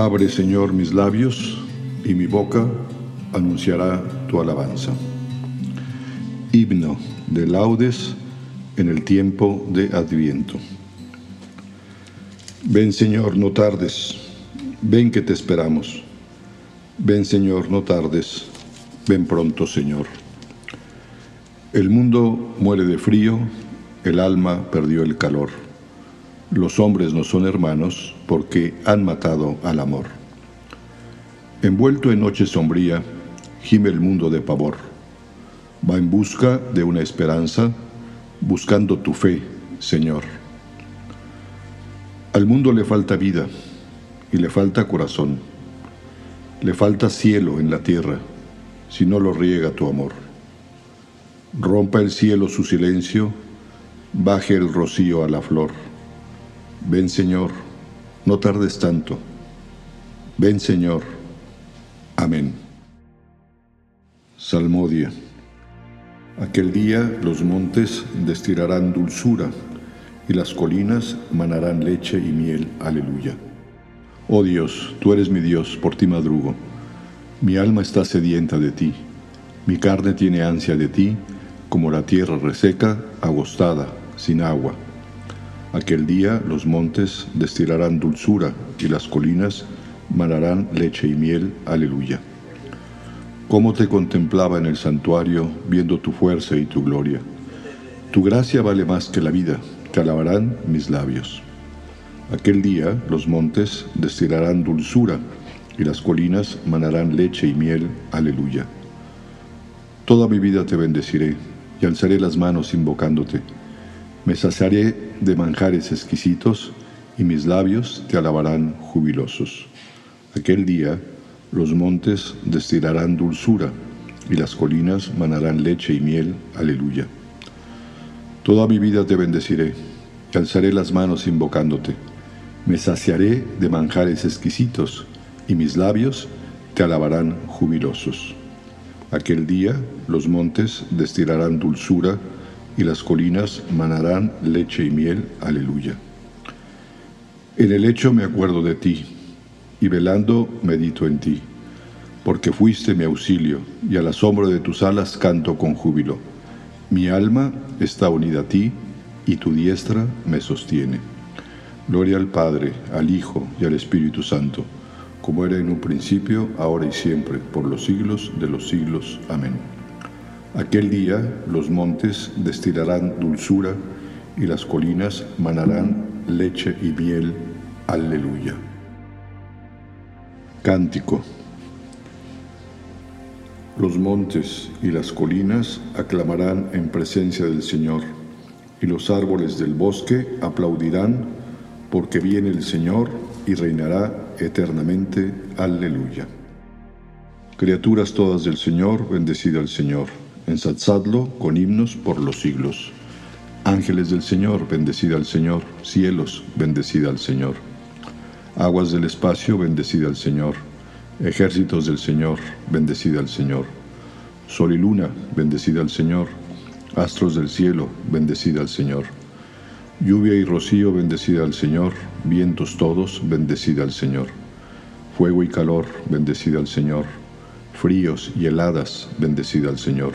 Abre, Señor, mis labios y mi boca anunciará tu alabanza. Himno de laudes en el tiempo de Adviento. Ven, Señor, no tardes. Ven que te esperamos. Ven, Señor, no tardes. Ven pronto, Señor. El mundo muere de frío, el alma perdió el calor los hombres no son hermanos porque han matado al amor. Envuelto en noche sombría, gime el mundo de pavor. Va en busca de una esperanza, buscando tu fe, Señor. Al mundo le falta vida y le falta corazón. Le falta cielo en la tierra si no lo riega tu amor. Rompa el cielo su silencio, baje el rocío a la flor Ven Señor, no tardes tanto. Ven Señor. Amén. Salmodia. Aquel día los montes destilarán dulzura y las colinas manarán leche y miel. Aleluya. Oh Dios, tú eres mi Dios, por ti madrugo. Mi alma está sedienta de ti. Mi carne tiene ansia de ti, como la tierra reseca, agostada, sin agua. Aquel día los montes destilarán dulzura y las colinas manarán leche y miel. Aleluya. Cómo te contemplaba en el santuario, viendo tu fuerza y tu gloria. Tu gracia vale más que la vida, te alabarán mis labios. Aquel día los montes destilarán dulzura y las colinas manarán leche y miel. Aleluya. Toda mi vida te bendeciré y alzaré las manos invocándote me saciaré de manjares exquisitos y mis labios te alabarán jubilosos. Aquel día los montes destilarán dulzura y las colinas manarán leche y miel. Aleluya. Toda mi vida te bendeciré y alzaré las manos invocándote. Me saciaré de manjares exquisitos y mis labios te alabarán jubilosos. Aquel día los montes destilarán dulzura y las colinas manarán leche y miel. Aleluya. En el hecho me acuerdo de ti, y velando medito en ti, porque fuiste mi auxilio, y al asombro de tus alas canto con júbilo. Mi alma está unida a ti, y tu diestra me sostiene. Gloria al Padre, al Hijo y al Espíritu Santo, como era en un principio, ahora y siempre, por los siglos de los siglos. Amén. Aquel día los montes destilarán dulzura y las colinas manarán leche y miel. Aleluya. Cántico. Los montes y las colinas aclamarán en presencia del Señor, y los árboles del bosque aplaudirán, porque viene el Señor y reinará eternamente. Aleluya. Criaturas todas del Señor, bendecida al Señor ensalzadlo con himnos por los siglos. Ángeles del Señor, bendecida al Señor, cielos, bendecida al Señor. Aguas del espacio, bendecida al Señor, Ejércitos del Señor, bendecida al Señor. Sol y luna, bendecida al Señor. Astros del cielo, bendecida al Señor. Lluvia y rocío, bendecida al Señor. Vientos todos, bendecida al Señor. Fuego y calor, bendecida al Señor. Fríos y heladas, bendecida al Señor.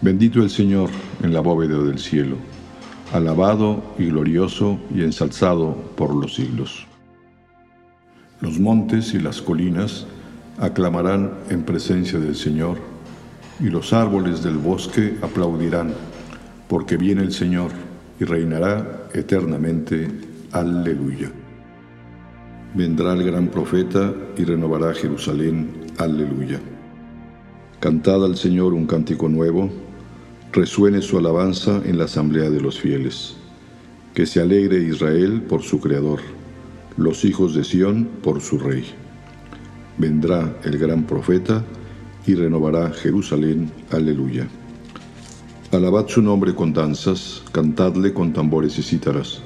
Bendito el Señor en la bóveda del cielo, alabado y glorioso y ensalzado por los siglos. Los montes y las colinas aclamarán en presencia del Señor, y los árboles del bosque aplaudirán, porque viene el Señor y reinará eternamente. Aleluya. Vendrá el gran profeta y renovará Jerusalén. Aleluya. Cantad al Señor un cántico nuevo resuene su alabanza en la asamblea de los fieles. Que se alegre Israel por su Creador, los hijos de Sión por su Rey. Vendrá el gran profeta y renovará Jerusalén. Aleluya. Alabad su nombre con danzas, cantadle con tambores y cítaras,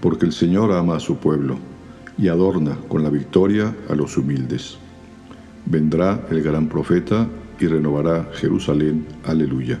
porque el Señor ama a su pueblo y adorna con la victoria a los humildes. Vendrá el gran profeta y renovará Jerusalén. Aleluya.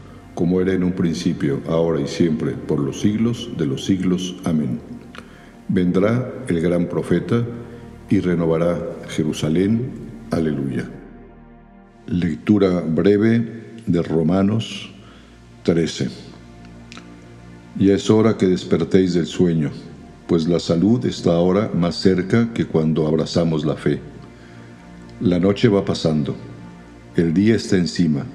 como era en un principio, ahora y siempre, por los siglos de los siglos. Amén. Vendrá el gran profeta y renovará Jerusalén. Aleluya. Lectura breve de Romanos 13. Ya es hora que despertéis del sueño, pues la salud está ahora más cerca que cuando abrazamos la fe. La noche va pasando, el día está encima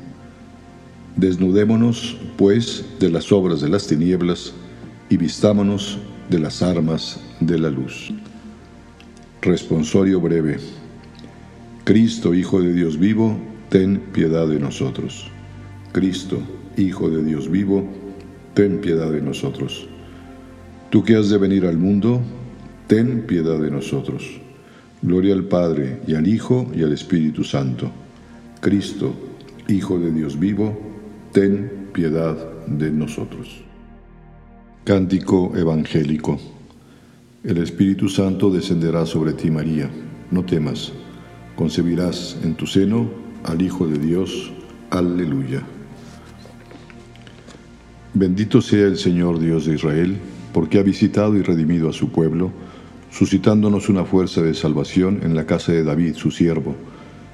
Desnudémonos, pues, de las obras de las tinieblas y vistámonos de las armas de la luz. Responsorio breve. Cristo, Hijo de Dios vivo, ten piedad de nosotros. Cristo, Hijo de Dios vivo, ten piedad de nosotros. Tú que has de venir al mundo, ten piedad de nosotros. Gloria al Padre, y al Hijo, y al Espíritu Santo. Cristo, Hijo de Dios vivo, ten piedad de nosotros. Cántico Evangélico. El Espíritu Santo descenderá sobre ti, María. No temas, concebirás en tu seno al Hijo de Dios. Aleluya. Bendito sea el Señor Dios de Israel, porque ha visitado y redimido a su pueblo, suscitándonos una fuerza de salvación en la casa de David, su siervo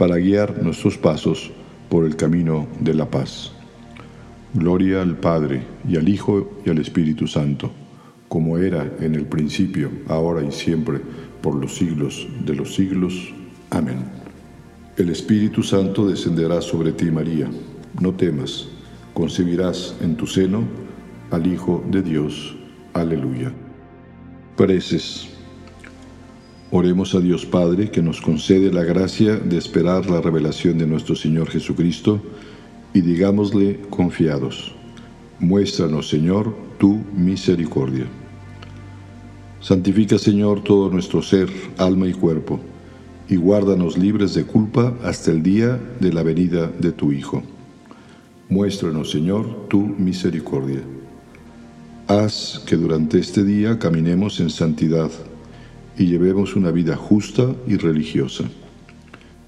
para guiar nuestros pasos por el camino de la paz. Gloria al Padre, y al Hijo, y al Espíritu Santo, como era en el principio, ahora y siempre, por los siglos de los siglos. Amén. El Espíritu Santo descenderá sobre ti, María. No temas, concebirás en tu seno al Hijo de Dios. Aleluya. Preces. Oremos a Dios Padre que nos concede la gracia de esperar la revelación de nuestro Señor Jesucristo y digámosle confiados, muéstranos Señor tu misericordia. Santifica Señor todo nuestro ser, alma y cuerpo, y guárdanos libres de culpa hasta el día de la venida de tu Hijo. Muéstranos Señor tu misericordia. Haz que durante este día caminemos en santidad y llevemos una vida justa y religiosa.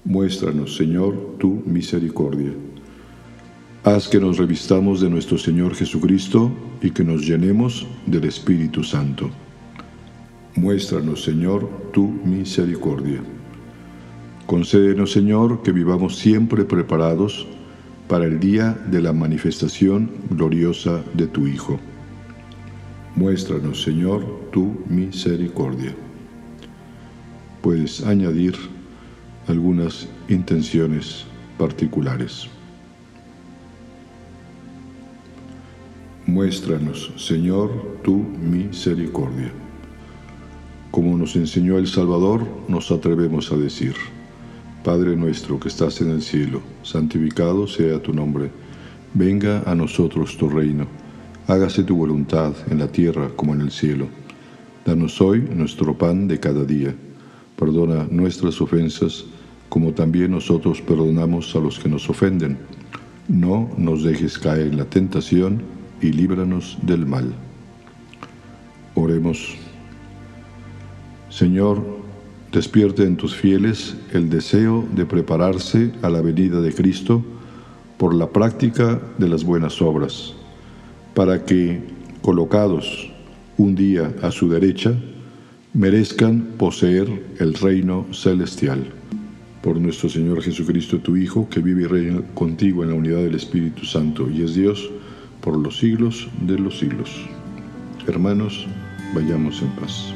Muéstranos, Señor, tu misericordia. Haz que nos revistamos de nuestro Señor Jesucristo y que nos llenemos del Espíritu Santo. Muéstranos, Señor, tu misericordia. Concédenos, Señor, que vivamos siempre preparados para el día de la manifestación gloriosa de tu Hijo. Muéstranos, Señor, tu misericordia puedes añadir algunas intenciones particulares. Muéstranos, Señor, tu misericordia. Como nos enseñó el Salvador, nos atrevemos a decir, Padre nuestro que estás en el cielo, santificado sea tu nombre, venga a nosotros tu reino, hágase tu voluntad en la tierra como en el cielo. Danos hoy nuestro pan de cada día Perdona nuestras ofensas, como también nosotros perdonamos a los que nos ofenden. No nos dejes caer en la tentación y líbranos del mal. Oremos. Señor, despierte en tus fieles el deseo de prepararse a la venida de Cristo por la práctica de las buenas obras, para que, colocados un día a su derecha, merezcan poseer el reino celestial. Por nuestro Señor Jesucristo, tu Hijo, que vive y reina contigo en la unidad del Espíritu Santo y es Dios por los siglos de los siglos. Hermanos, vayamos en paz.